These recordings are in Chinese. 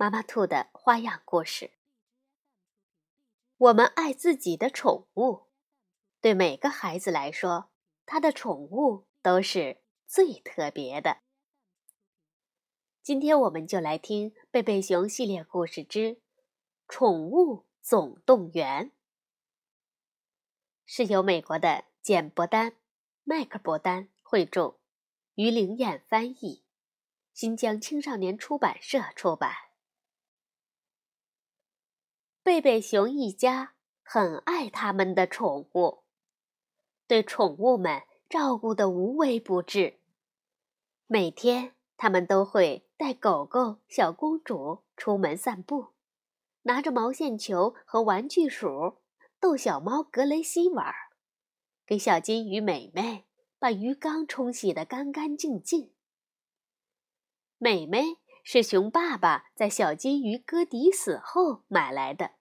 妈妈兔的花样故事。我们爱自己的宠物，对每个孩子来说，他的宠物都是最特别的。今天我们就来听《贝贝熊系列故事之宠物总动员》，是由美国的简·伯丹、麦克伯丹绘著，于灵燕翻译，新疆青少年出版社出版。贝贝熊一家很爱他们的宠物，对宠物们照顾得无微不至。每天，他们都会带狗狗小公主出门散步，拿着毛线球和玩具鼠逗小猫格雷西玩，给小金鱼美美把鱼缸冲洗得干干净净。美美是熊爸爸在小金鱼哥迪死后买来的。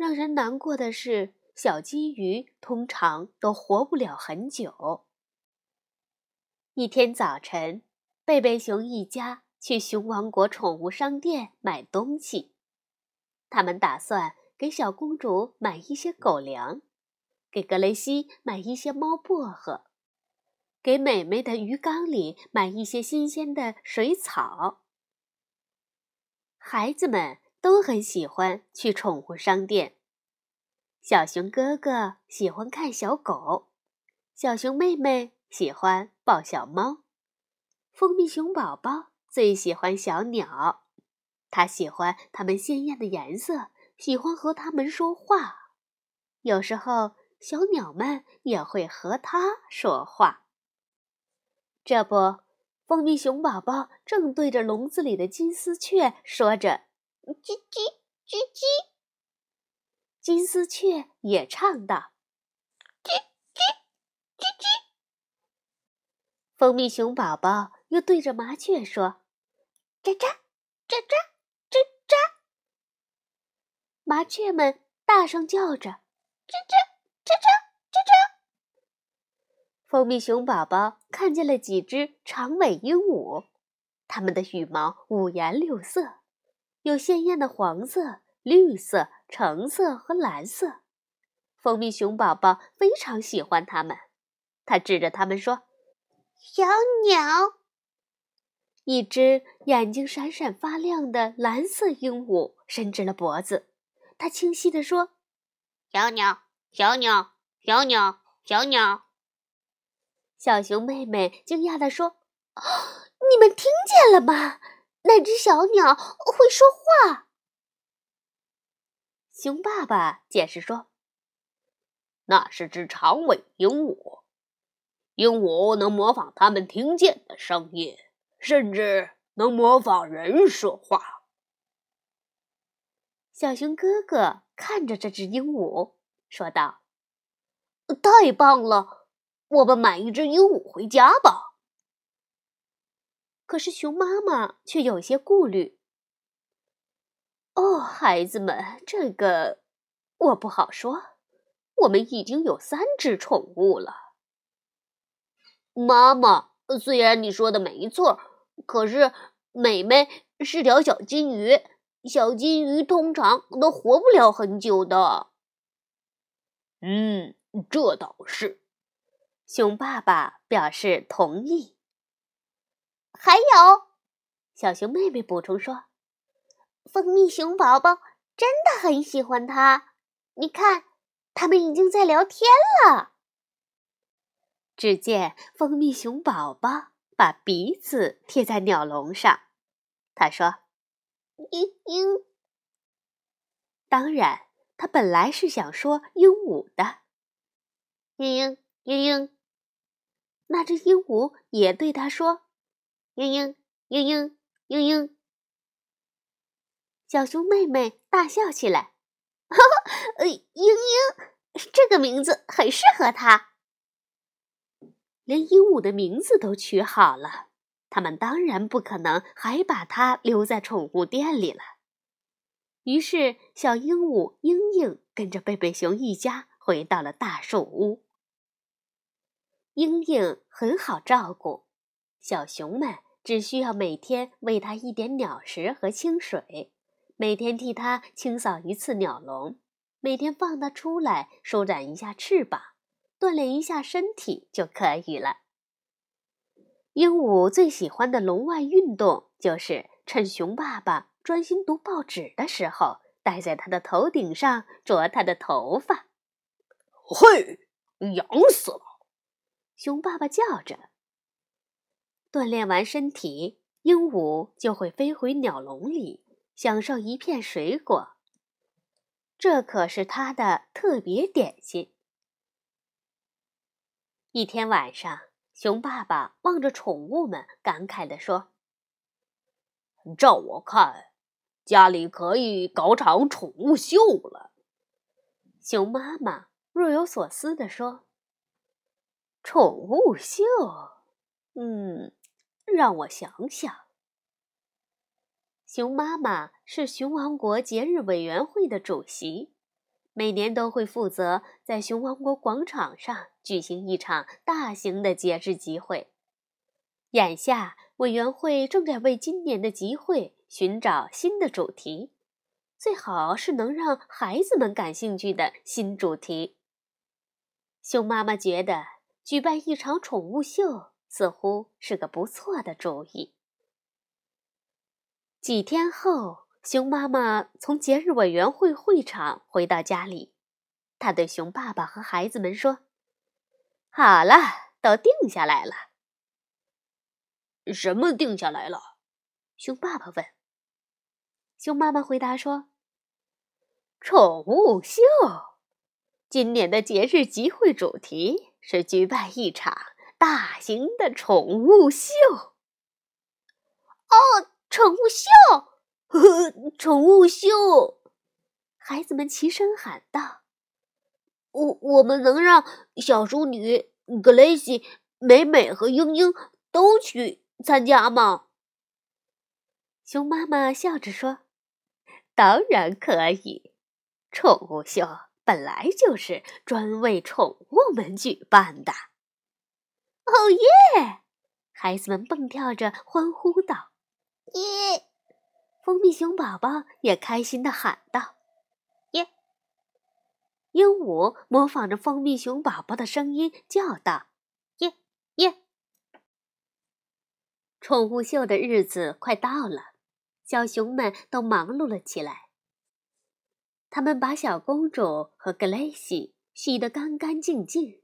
让人难过的是，小金鱼通常都活不了很久。一天早晨，贝贝熊一家去熊王国宠物商店买东西。他们打算给小公主买一些狗粮，给格雷西买一些猫薄荷，给美美的鱼缸里买一些新鲜的水草。孩子们。都很喜欢去宠物商店。小熊哥哥喜欢看小狗，小熊妹妹喜欢抱小猫，蜂蜜熊宝宝最喜欢小鸟，他喜欢它们鲜艳的颜色，喜欢和它们说话。有时候，小鸟们也会和它说话。这不，蜂蜜熊宝宝正对着笼子里的金丝雀说着。叽叽叽叽，金丝雀也唱道：“叽叽叽叽。”蜂蜜熊宝宝又对着麻雀说：“喳喳喳喳喳喳。”麻雀们大声叫着：“喳喳喳喳喳喳。”蜂蜜熊宝宝看见了几只长尾鹦鹉，它们的羽毛五颜六色。有鲜艳的黄色、绿色、橙色和蓝色，蜂蜜熊宝宝非常喜欢它们。他指着它们说：“小鸟。”一只眼睛闪闪发亮的蓝色鹦鹉伸直了脖子，它清晰地说：“小鸟，小鸟，小鸟，小鸟。”小熊妹妹惊讶地说：“你们听见了吗？”那只小鸟会说话。熊爸爸解释说：“那是只长尾鹦鹉，鹦鹉能模仿它们听见的声音，甚至能模仿人说话。”小熊哥哥看着这只鹦鹉，说道：“太棒了，我们买一只鹦鹉回家吧。”可是熊妈妈却有些顾虑。哦，孩子们，这个我不好说。我们已经有三只宠物了。妈妈，虽然你说的没错，可是美美是条小金鱼，小金鱼通常都活不了很久的。嗯，这倒是。熊爸爸表示同意。还有，小熊妹妹补充说：“蜂蜜熊宝宝真的很喜欢它。你看，他们已经在聊天了。”只见蜂蜜熊宝宝把鼻子贴在鸟笼上，他说：“嘤嘤。”当然，他本来是想说鹦鹉的，“嘤嘤嘤嘤。”那只鹦鹉也对他说。嘤嘤嘤嘤嘤嘤，小熊妹妹大笑起来：“哈哈，呃，嘤嘤，这个名字很适合它。连鹦鹉的名字都取好了，他们当然不可能还把它留在宠物店里了。于是，小鹦鹉英英跟着贝贝熊一家回到了大树屋。英英很好照顾，小熊们只需要每天喂它一点鸟食和清水。每天替它清扫一次鸟笼，每天放它出来舒展一下翅膀，锻炼一下身体就可以了。鹦鹉最喜欢的笼外运动就是趁熊爸爸专心读报纸的时候，戴在他的头顶上啄他的头发。嘿，痒死了！熊爸爸叫着。锻炼完身体，鹦鹉就会飞回鸟笼里。享受一片水果，这可是它的特别点心。一天晚上，熊爸爸望着宠物们，感慨地说：“照我看，家里可以搞场宠物秀了。”熊妈妈若有所思地说：“宠物秀？嗯，让我想想。”熊妈妈是熊王国节日委员会的主席，每年都会负责在熊王国广场上举行一场大型的节日集会。眼下，委员会正在为今年的集会寻找新的主题，最好是能让孩子们感兴趣的新主题。熊妈妈觉得举办一场宠物秀似乎是个不错的主意。几天后，熊妈妈从节日委员会会场回到家里，她对熊爸爸和孩子们说：“好了，都定下来了。”“什么定下来了？”熊爸爸问。熊妈妈回答说：“宠物秀，今年的节日集会主题是举办一场大型的宠物秀。”哦。宠物秀，宠物秀！孩子们齐声喊道：“我我们能让小淑女格雷西、美美和英英都去参加吗？”熊妈妈笑着说：“当然可以，宠物秀本来就是专为宠物们举办的。”哦耶！孩子们蹦跳着欢呼道。耶！蜂蜜熊宝宝也开心的喊道：“耶！”鹦鹉模仿着蜂蜜熊宝宝的声音叫道：“耶耶！”宠物秀的日子快到了，小熊们都忙碌了起来。他们把小公主和格雷西洗得干干净净，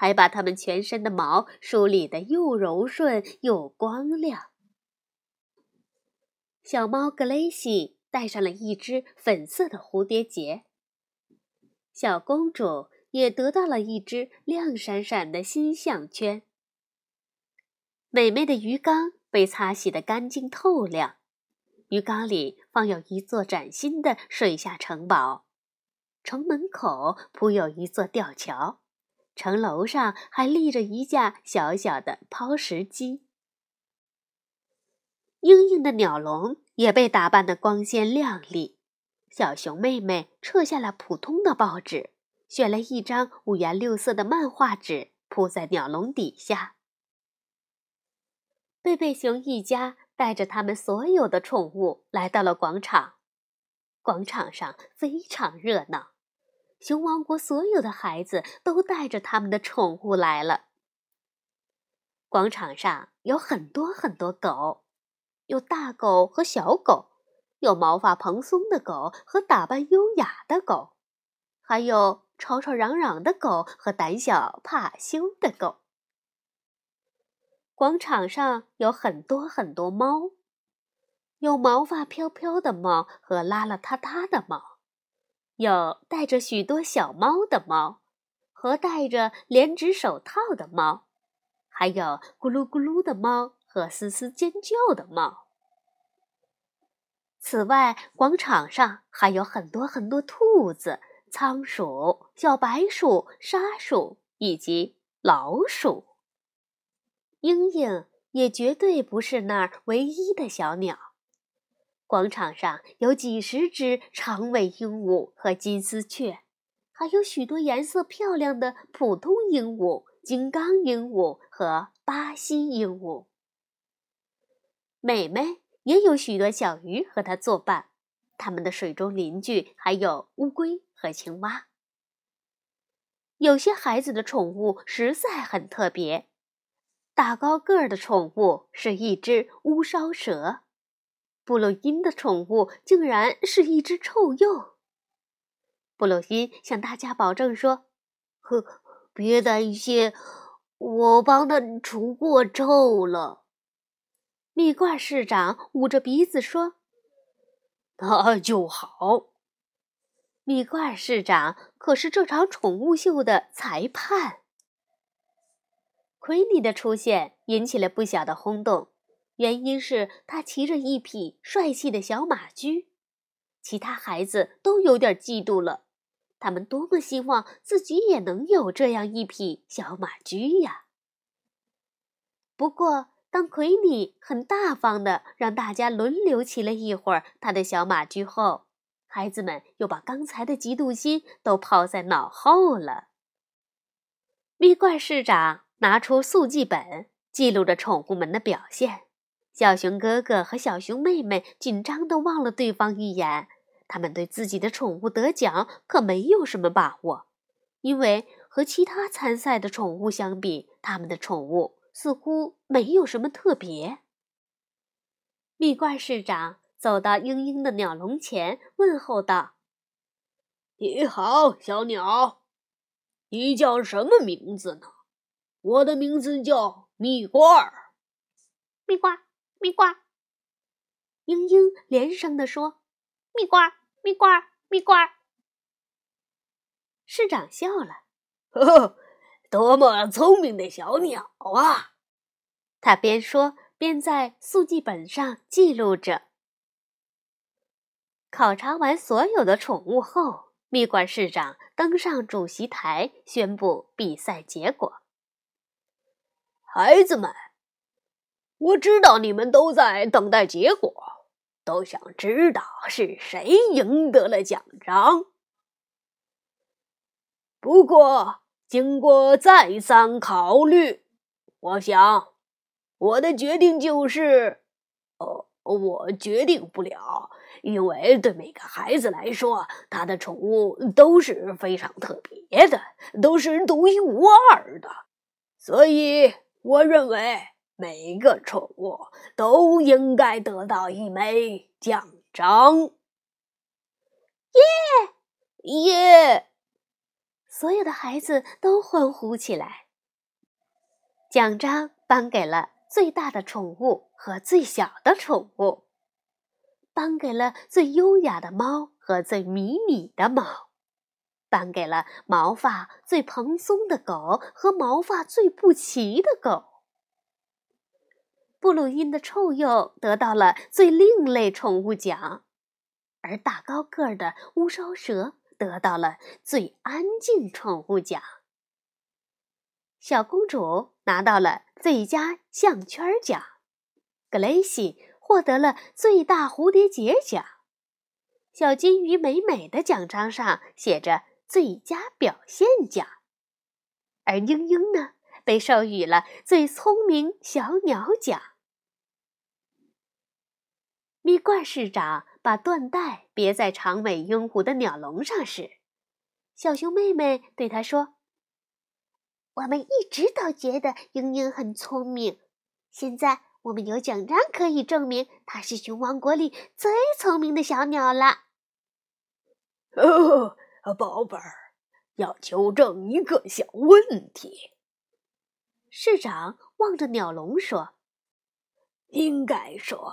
还把它们全身的毛梳理得又柔顺又光亮。小猫格雷西戴上了一只粉色的蝴蝶结，小公主也得到了一只亮闪闪的新项圈。美美的鱼缸被擦洗得干净透亮，鱼缸里放有一座崭新的水下城堡，城门口铺有一座吊桥，城楼上还立着一架小小的抛石机。硬硬的鸟笼也被打扮得光鲜亮丽。小熊妹妹撤下了普通的报纸，选了一张五颜六色的漫画纸铺在鸟笼底下。贝贝熊一家带着他们所有的宠物来到了广场。广场上非常热闹，熊王国所有的孩子都带着他们的宠物来了。广场上有很多很多狗。有大狗和小狗，有毛发蓬松的狗和打扮优雅的狗，还有吵吵嚷嚷的狗和胆小怕羞的狗。广场上有很多很多猫，有毛发飘飘的猫和邋邋遢遢的猫，有带着许多小猫的猫和戴着连指手套的猫，还有咕噜咕噜的猫。和嘶嘶尖叫的猫。此外，广场上还有很多很多兔子、仓鼠、小白鼠、沙鼠以及老鼠。莺莺也绝对不是那儿唯一的小鸟。广场上有几十只长尾鹦鹉和金丝雀，还有许多颜色漂亮的普通鹦鹉、金刚鹦鹉和巴西鹦鹉。美美也有许多小鱼和它作伴，它们的水中邻居还有乌龟和青蛙。有些孩子的宠物实在很特别，大高个儿的宠物是一只乌梢蛇。布鲁因的宠物竟然是一只臭鼬。布鲁因向大家保证说：“呵，别担心，我帮他除过臭了。”蜜罐市长捂着鼻子说：“那就好。”蜜罐市长可是这场宠物秀的裁判。奎尼的出现引起了不小的轰动。原因是他骑着一匹帅气的小马驹，其他孩子都有点嫉妒了。他们多么希望自己也能有这样一匹小马驹呀！不过，当奎尼很大方的让大家轮流骑了一会儿他的小马驹后，孩子们又把刚才的嫉妒心都抛在脑后了。蜜罐市长拿出速记本，记录着宠物们的表现。小熊哥哥和小熊妹妹紧张地望了对方一眼，他们对自己的宠物得奖可没有什么把握，因为和其他参赛的宠物相比，他们的宠物似乎没有什么特别。蜜罐市长走到嘤嘤的鸟笼前，问候道：“你好，小鸟，你叫什么名字呢？我的名字叫蜜罐儿，蜜罐。”蜜瓜，嘤嘤连声地说：“蜜瓜，蜜瓜，蜜瓜。”市长笑了：“呵呵，多么聪明的小鸟啊！”他边说边在速记本上记录着。考察完所有的宠物后，蜜罐市长登上主席台，宣布比赛结果：“孩子们。”我知道你们都在等待结果，都想知道是谁赢得了奖章。不过，经过再三考虑，我想我的决定就是，呃，我决定不了，因为对每个孩子来说，他的宠物都是非常特别的，都是独一无二的，所以我认为。每个宠物都应该得到一枚奖章。耶耶！所有的孩子都欢呼起来。奖章颁给了最大的宠物和最小的宠物，颁给了最优雅的猫和最迷你的猫，颁给了毛发最蓬松的狗和毛发最不齐的狗。布鲁因的臭鼬得到了最另类宠物奖，而大高个儿的乌梢蛇得到了最安静宠物奖。小公主拿到了最佳项圈奖，格雷西获得了最大蝴蝶结奖，小金鱼美美的奖章上写着最佳表现奖，而英英呢？被授予了最聪明小鸟奖。蜜罐市长把缎带别在长尾鹦鹉的鸟笼上时，小熊妹妹对他说：“我们一直都觉得嘤嘤很聪明，现在我们有奖章可以证明它是熊王国里最聪明的小鸟了。”哦，宝贝儿，要纠正一个小问题。市长望着鸟笼说：“应该说，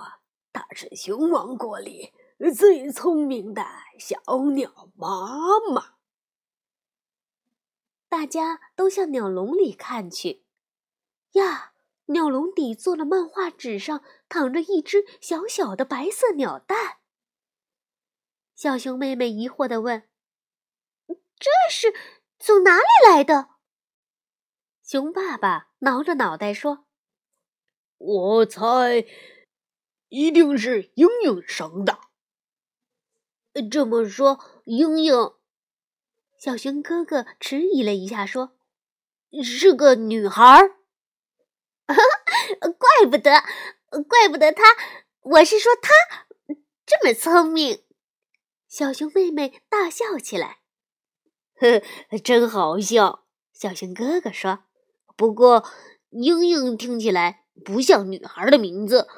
它是熊王国里最聪明的小鸟妈妈。”大家都向鸟笼里看去。呀，鸟笼底座的漫画纸上躺着一只小小的白色鸟蛋，小熊妹妹疑惑地问：“这是从哪里来的？”熊爸爸挠着脑袋说：“我猜，一定是英英生的。”这么说，英英……小熊哥哥迟疑了一下，说：“是个女孩儿。怪不得，怪不得她……我是说她这么聪明。”小熊妹妹大笑起来，呵，真好笑。小熊哥哥说。不过，英英听起来不像女孩的名字。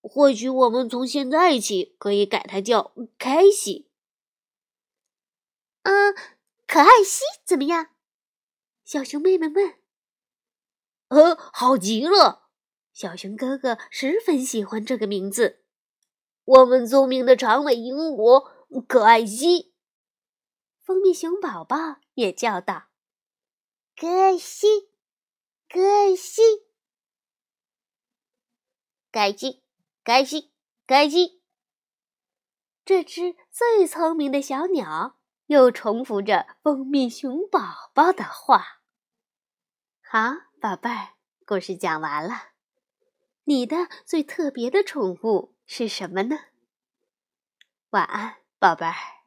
或许我们从现在起可以改它叫凯西。嗯，可爱西怎么样？小熊妹妹问。呃，好极了！小熊哥哥十分喜欢这个名字。我们聪明的长尾鹦鹉可爱西。蜂蜜熊宝宝也叫道：“可爱西。”可惜，开心，开心，开心。这只最聪明的小鸟又重复着蜂蜜熊宝宝的话。好，宝贝儿，故事讲完了。你的最特别的宠物是什么呢？晚安，宝贝儿。